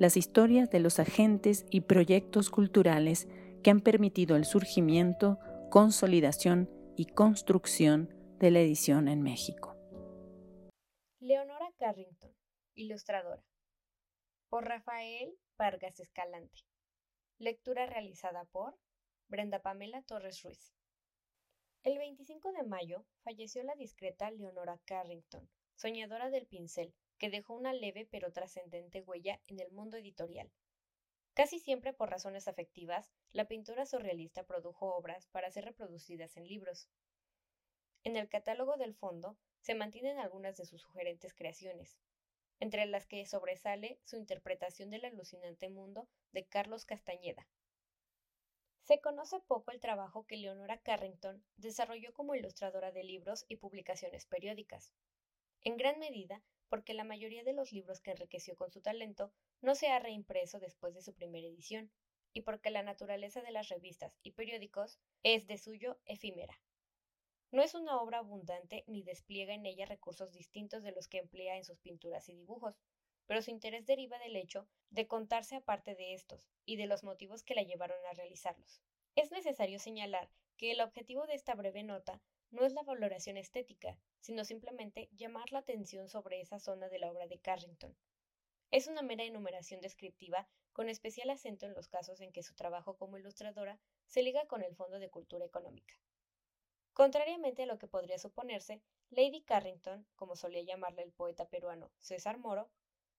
las historias de los agentes y proyectos culturales que han permitido el surgimiento, consolidación y construcción de la edición en México. Leonora Carrington, ilustradora. Por Rafael Vargas Escalante. Lectura realizada por Brenda Pamela Torres Ruiz. El 25 de mayo falleció la discreta Leonora Carrington, soñadora del pincel, que dejó una leve pero trascendente huella en el mundo editorial. Casi siempre por razones afectivas, la pintura surrealista produjo obras para ser reproducidas en libros. En el catálogo del fondo se mantienen algunas de sus sugerentes creaciones, entre las que sobresale su interpretación del alucinante mundo de Carlos Castañeda. Se conoce poco el trabajo que Leonora Carrington desarrolló como ilustradora de libros y publicaciones periódicas. En gran medida porque la mayoría de los libros que enriqueció con su talento no se ha reimpreso después de su primera edición, y porque la naturaleza de las revistas y periódicos es de suyo efímera. No es una obra abundante ni despliega en ella recursos distintos de los que emplea en sus pinturas y dibujos, pero su interés deriva del hecho de contarse aparte de estos y de los motivos que la llevaron a realizarlos. Es necesario señalar que el objetivo de esta breve nota no es la valoración estética, sino simplemente llamar la atención sobre esa zona de la obra de Carrington. Es una mera enumeración descriptiva, con especial acento en los casos en que su trabajo como ilustradora se liga con el Fondo de Cultura Económica. Contrariamente a lo que podría suponerse, Lady Carrington, como solía llamarle el poeta peruano César Moro,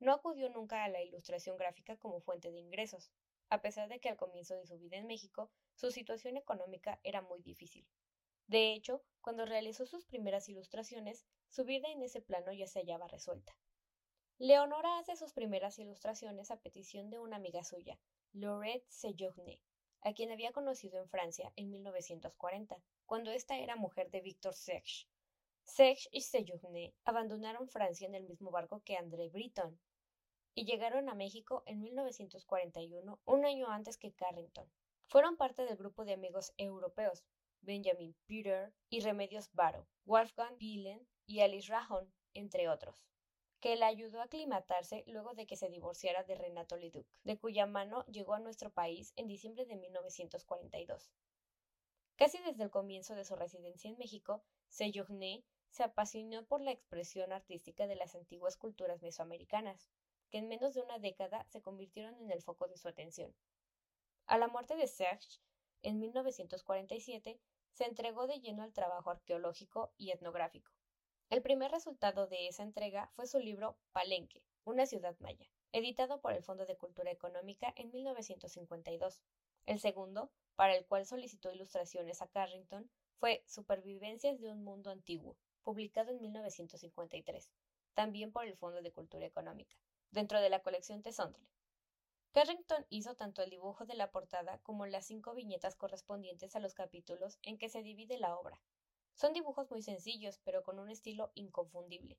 no acudió nunca a la ilustración gráfica como fuente de ingresos, a pesar de que al comienzo de su vida en México su situación económica era muy difícil. De hecho, cuando realizó sus primeras ilustraciones, su vida en ese plano ya se hallaba resuelta. Leonora hace sus primeras ilustraciones a petición de una amiga suya, Laurette Sejourné, a quien había conocido en Francia en 1940, cuando ésta era mujer de Victor Sech. Sech y Sejourné abandonaron Francia en el mismo barco que André Breton y llegaron a México en 1941, un año antes que Carrington. Fueron parte del grupo de amigos europeos, Benjamin Peter y Remedios Varo, Wolfgang Pilen y Alice Rahon, entre otros, que la ayudó a aclimatarse luego de que se divorciara de Renato Leduc, de cuya mano llegó a nuestro país en diciembre de 1942. Casi desde el comienzo de su residencia en México, Sejourné se apasionó por la expresión artística de las antiguas culturas mesoamericanas, que en menos de una década se convirtieron en el foco de su atención. A la muerte de Serge, en 1947, se entregó de lleno al trabajo arqueológico y etnográfico. El primer resultado de esa entrega fue su libro Palenque, una ciudad maya, editado por el Fondo de Cultura Económica en 1952. El segundo, para el cual solicitó ilustraciones a Carrington, fue Supervivencias de un Mundo Antiguo, publicado en 1953, también por el Fondo de Cultura Económica, dentro de la colección Tesondre. Carrington hizo tanto el dibujo de la portada como las cinco viñetas correspondientes a los capítulos en que se divide la obra. Son dibujos muy sencillos, pero con un estilo inconfundible.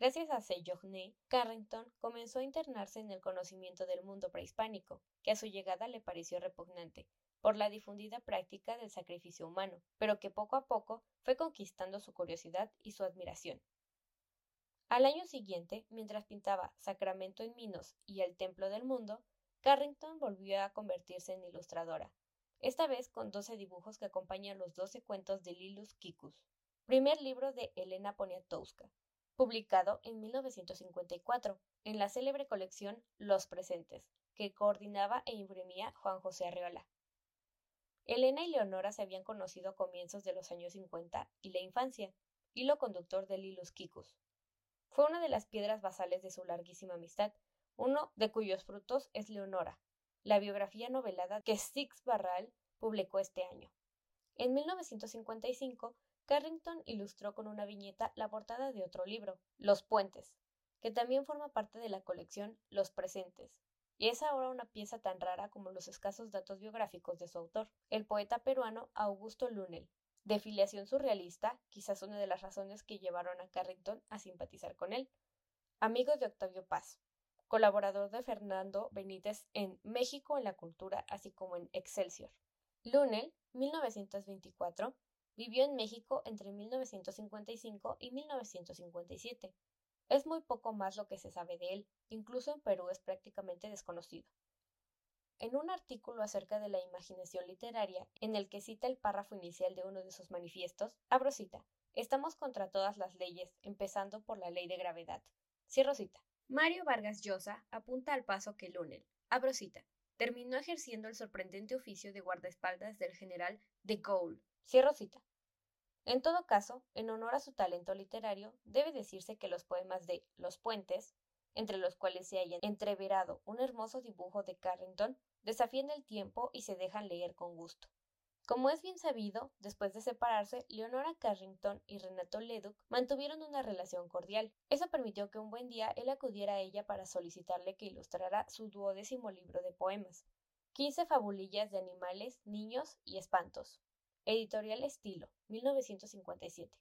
Gracias a Sejourné, Carrington comenzó a internarse en el conocimiento del mundo prehispánico, que a su llegada le pareció repugnante, por la difundida práctica del sacrificio humano, pero que poco a poco fue conquistando su curiosidad y su admiración. Al año siguiente, mientras pintaba Sacramento en Minos y El Templo del Mundo, Carrington volvió a convertirse en ilustradora, esta vez con doce dibujos que acompañan los doce cuentos de Lilus Kikus, primer libro de Elena Poniatowska, publicado en 1954 en la célebre colección Los Presentes, que coordinaba e imprimía Juan José Arreola. Elena y Leonora se habían conocido a comienzos de los años 50 y la infancia, hilo conductor de Lilus Kikus. Fue una de las piedras basales de su larguísima amistad, uno de cuyos frutos es Leonora, la biografía novelada que Six Barral publicó este año. En 1955, Carrington ilustró con una viñeta la portada de otro libro, Los Puentes, que también forma parte de la colección Los Presentes, y es ahora una pieza tan rara como los escasos datos biográficos de su autor, el poeta peruano Augusto Lunel, de filiación surrealista, quizás una de las razones que llevaron a Carrington a simpatizar con él. Amigo de Octavio Paz, colaborador de Fernando Benítez en México en la cultura, así como en Excelsior. Lunel, 1924, vivió en México entre 1955 y 1957. Es muy poco más lo que se sabe de él, incluso en Perú es prácticamente desconocido. En un artículo acerca de la imaginación literaria, en el que cita el párrafo inicial de uno de sus manifiestos, abro cita, Estamos contra todas las leyes, empezando por la ley de gravedad. Cierro cita. Mario Vargas Llosa apunta al paso que Lunel, abro cita, terminó ejerciendo el sorprendente oficio de guardaespaldas del general de Gaulle. Cierro cita. En todo caso, en honor a su talento literario, debe decirse que los poemas de Los Puentes, entre los cuales se haya entreverado un hermoso dibujo de Carrington, desafían el tiempo y se dejan leer con gusto. Como es bien sabido, después de separarse, Leonora Carrington y Renato Leduc mantuvieron una relación cordial. Eso permitió que un buen día él acudiera a ella para solicitarle que ilustrara su duodécimo libro de poemas, quince fabulillas de animales, niños y espantos. Editorial Estilo, 1957.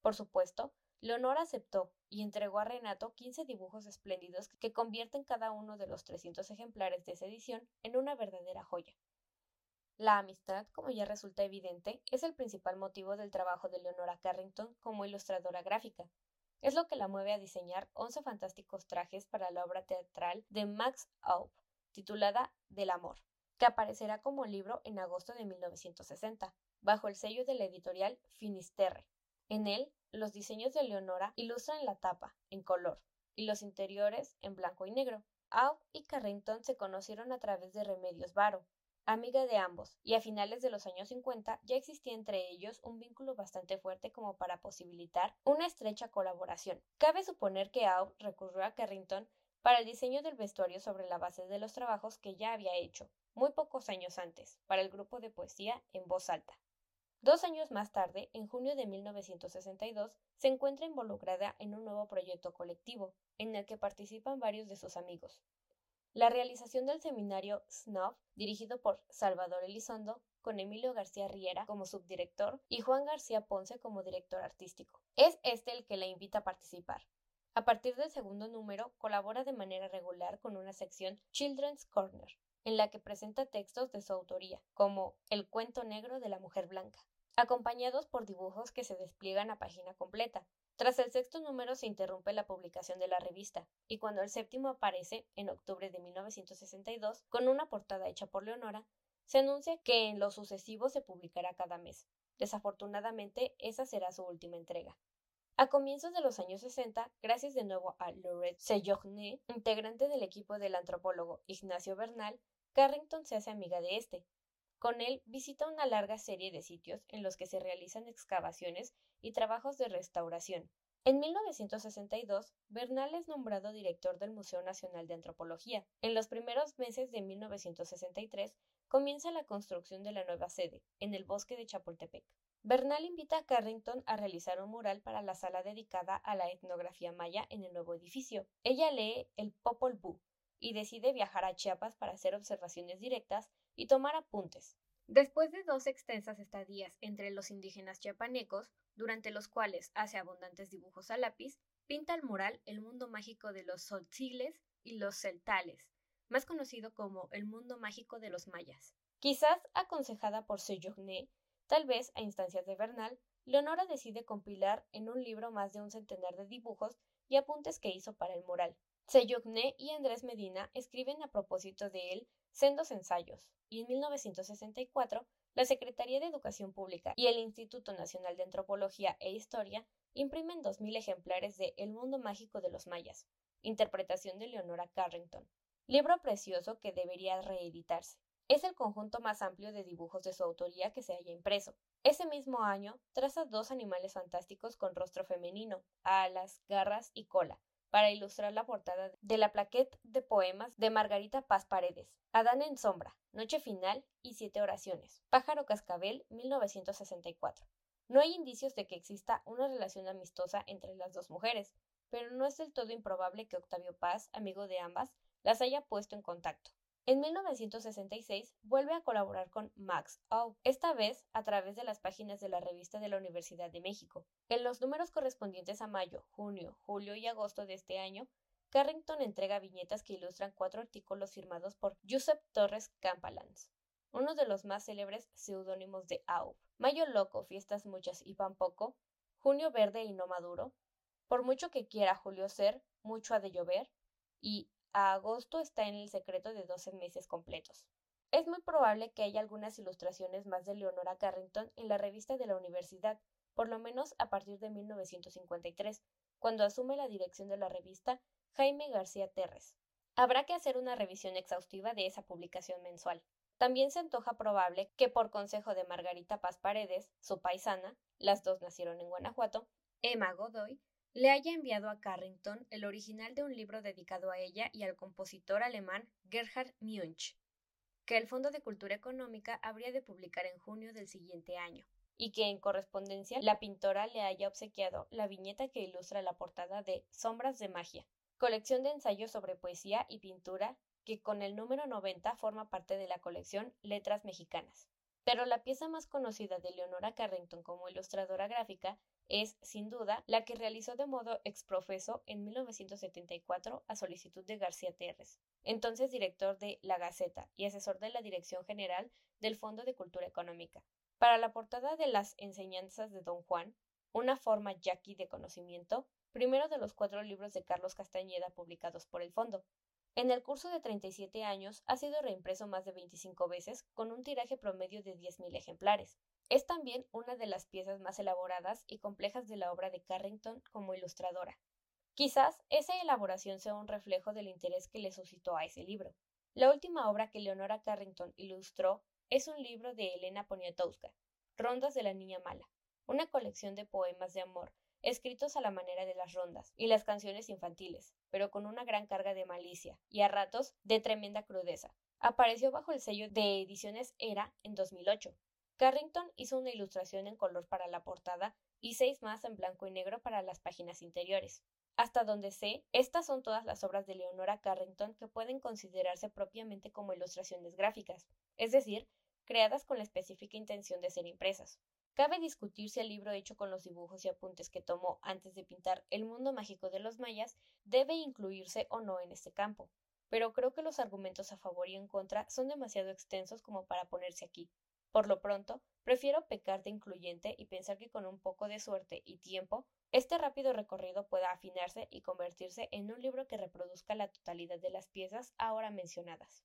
Por supuesto, Leonora aceptó y entregó a Renato 15 dibujos espléndidos que convierten cada uno de los 300 ejemplares de esa edición en una verdadera joya. La amistad, como ya resulta evidente, es el principal motivo del trabajo de Leonora Carrington como ilustradora gráfica. Es lo que la mueve a diseñar 11 fantásticos trajes para la obra teatral de Max Aub, titulada Del Amor, que aparecerá como libro en agosto de 1960, bajo el sello de la editorial Finisterre. En él, los diseños de Leonora ilustran la tapa, en color, y los interiores, en blanco y negro. Aub y Carrington se conocieron a través de Remedios Varo, amiga de ambos, y a finales de los años 50 ya existía entre ellos un vínculo bastante fuerte como para posibilitar una estrecha colaboración. Cabe suponer que Aub recurrió a Carrington para el diseño del vestuario sobre la base de los trabajos que ya había hecho, muy pocos años antes, para el grupo de poesía en voz alta. Dos años más tarde, en junio de 1962, se encuentra involucrada en un nuevo proyecto colectivo, en el que participan varios de sus amigos. La realización del seminario SNOV, dirigido por Salvador Elizondo, con Emilio García Riera como subdirector y Juan García Ponce como director artístico. Es este el que la invita a participar. A partir del segundo número, colabora de manera regular con una sección Children's Corner, en la que presenta textos de su autoría, como El cuento negro de la mujer blanca, acompañados por dibujos que se despliegan a página completa. Tras el sexto número se interrumpe la publicación de la revista, y cuando el séptimo aparece, en octubre de 1962, con una portada hecha por Leonora, se anuncia que en lo sucesivo se publicará cada mes. Desafortunadamente, esa será su última entrega. A comienzos de los años 60, gracias de nuevo a Laurette Sejourné, integrante del equipo del antropólogo Ignacio Bernal, Carrington se hace amiga de este. Con él visita una larga serie de sitios en los que se realizan excavaciones y trabajos de restauración. En 1962, Bernal es nombrado director del Museo Nacional de Antropología. En los primeros meses de 1963 comienza la construcción de la nueva sede, en el bosque de Chapultepec. Bernal invita a Carrington a realizar un mural para la sala dedicada a la etnografía maya en el nuevo edificio. Ella lee el Popol Vuh y decide viajar a Chiapas para hacer observaciones directas y tomar apuntes. Después de dos extensas estadías entre los indígenas chiapanecos, durante los cuales hace abundantes dibujos a lápiz, pinta el mural El mundo mágico de los Tzotziles y los Celtales, más conocido como El mundo mágico de los mayas. Quizás aconsejada por Sejourné, Tal vez, a instancias de Bernal, Leonora decide compilar en un libro más de un centenar de dibujos y apuntes que hizo para el mural. Seyogné y Andrés Medina escriben a propósito de él sendos ensayos, y en 1964 la Secretaría de Educación Pública y el Instituto Nacional de Antropología e Historia imprimen 2.000 ejemplares de El mundo mágico de los mayas, interpretación de Leonora Carrington, libro precioso que debería reeditarse. Es el conjunto más amplio de dibujos de su autoría que se haya impreso. Ese mismo año traza dos animales fantásticos con rostro femenino, alas, garras y cola, para ilustrar la portada de la plaquette de poemas de Margarita Paz Paredes, Adán en sombra, Noche final y Siete oraciones, Pájaro Cascabel, 1964. No hay indicios de que exista una relación amistosa entre las dos mujeres, pero no es del todo improbable que Octavio Paz, amigo de ambas, las haya puesto en contacto. En 1966 vuelve a colaborar con Max Au, esta vez a través de las páginas de la revista de la Universidad de México. En los números correspondientes a mayo, junio, julio y agosto de este año, Carrington entrega viñetas que ilustran cuatro artículos firmados por Josep Torres Campalans, uno de los más célebres seudónimos de Au. Mayo loco, fiestas muchas y pan poco, junio verde y no maduro, por mucho que quiera Julio ser, mucho ha de llover, y a agosto está en el secreto de doce meses completos. Es muy probable que haya algunas ilustraciones más de Leonora Carrington en la revista de la universidad, por lo menos a partir de 1953, cuando asume la dirección de la revista Jaime García Terres. Habrá que hacer una revisión exhaustiva de esa publicación mensual. También se antoja probable que por consejo de Margarita Paz Paredes, su paisana, las dos nacieron en Guanajuato, Emma Godoy, le haya enviado a Carrington el original de un libro dedicado a ella y al compositor alemán Gerhard Munch, que el Fondo de Cultura Económica habría de publicar en junio del siguiente año, y que en correspondencia la pintora le haya obsequiado la viñeta que ilustra la portada de Sombras de Magia, colección de ensayos sobre poesía y pintura que con el número 90 forma parte de la colección Letras Mexicanas. Pero la pieza más conocida de Leonora Carrington como ilustradora gráfica es, sin duda, la que realizó de modo exprofeso en 1974 a solicitud de García Terres, entonces director de La Gaceta y asesor de la Dirección General del Fondo de Cultura Económica. Para la portada de las Enseñanzas de Don Juan, una forma yaqui de conocimiento, primero de los cuatro libros de Carlos Castañeda publicados por el Fondo. En el curso de 37 años ha sido reimpreso más de 25 veces, con un tiraje promedio de 10.000 ejemplares. Es también una de las piezas más elaboradas y complejas de la obra de Carrington como ilustradora. Quizás esa elaboración sea un reflejo del interés que le suscitó a ese libro. La última obra que Leonora Carrington ilustró es un libro de Elena Poniatowska, Rondas de la Niña Mala, una colección de poemas de amor escritos a la manera de las rondas y las canciones infantiles, pero con una gran carga de malicia y a ratos de tremenda crudeza. Apareció bajo el sello de Ediciones Era en 2008 Carrington hizo una ilustración en color para la portada y seis más en blanco y negro para las páginas interiores. Hasta donde sé, estas son todas las obras de Leonora Carrington que pueden considerarse propiamente como ilustraciones gráficas, es decir, creadas con la específica intención de ser impresas. Cabe discutir si el libro hecho con los dibujos y apuntes que tomó antes de pintar el mundo mágico de los mayas debe incluirse o no en este campo, pero creo que los argumentos a favor y en contra son demasiado extensos como para ponerse aquí. Por lo pronto, prefiero pecar de incluyente y pensar que con un poco de suerte y tiempo, este rápido recorrido pueda afinarse y convertirse en un libro que reproduzca la totalidad de las piezas ahora mencionadas.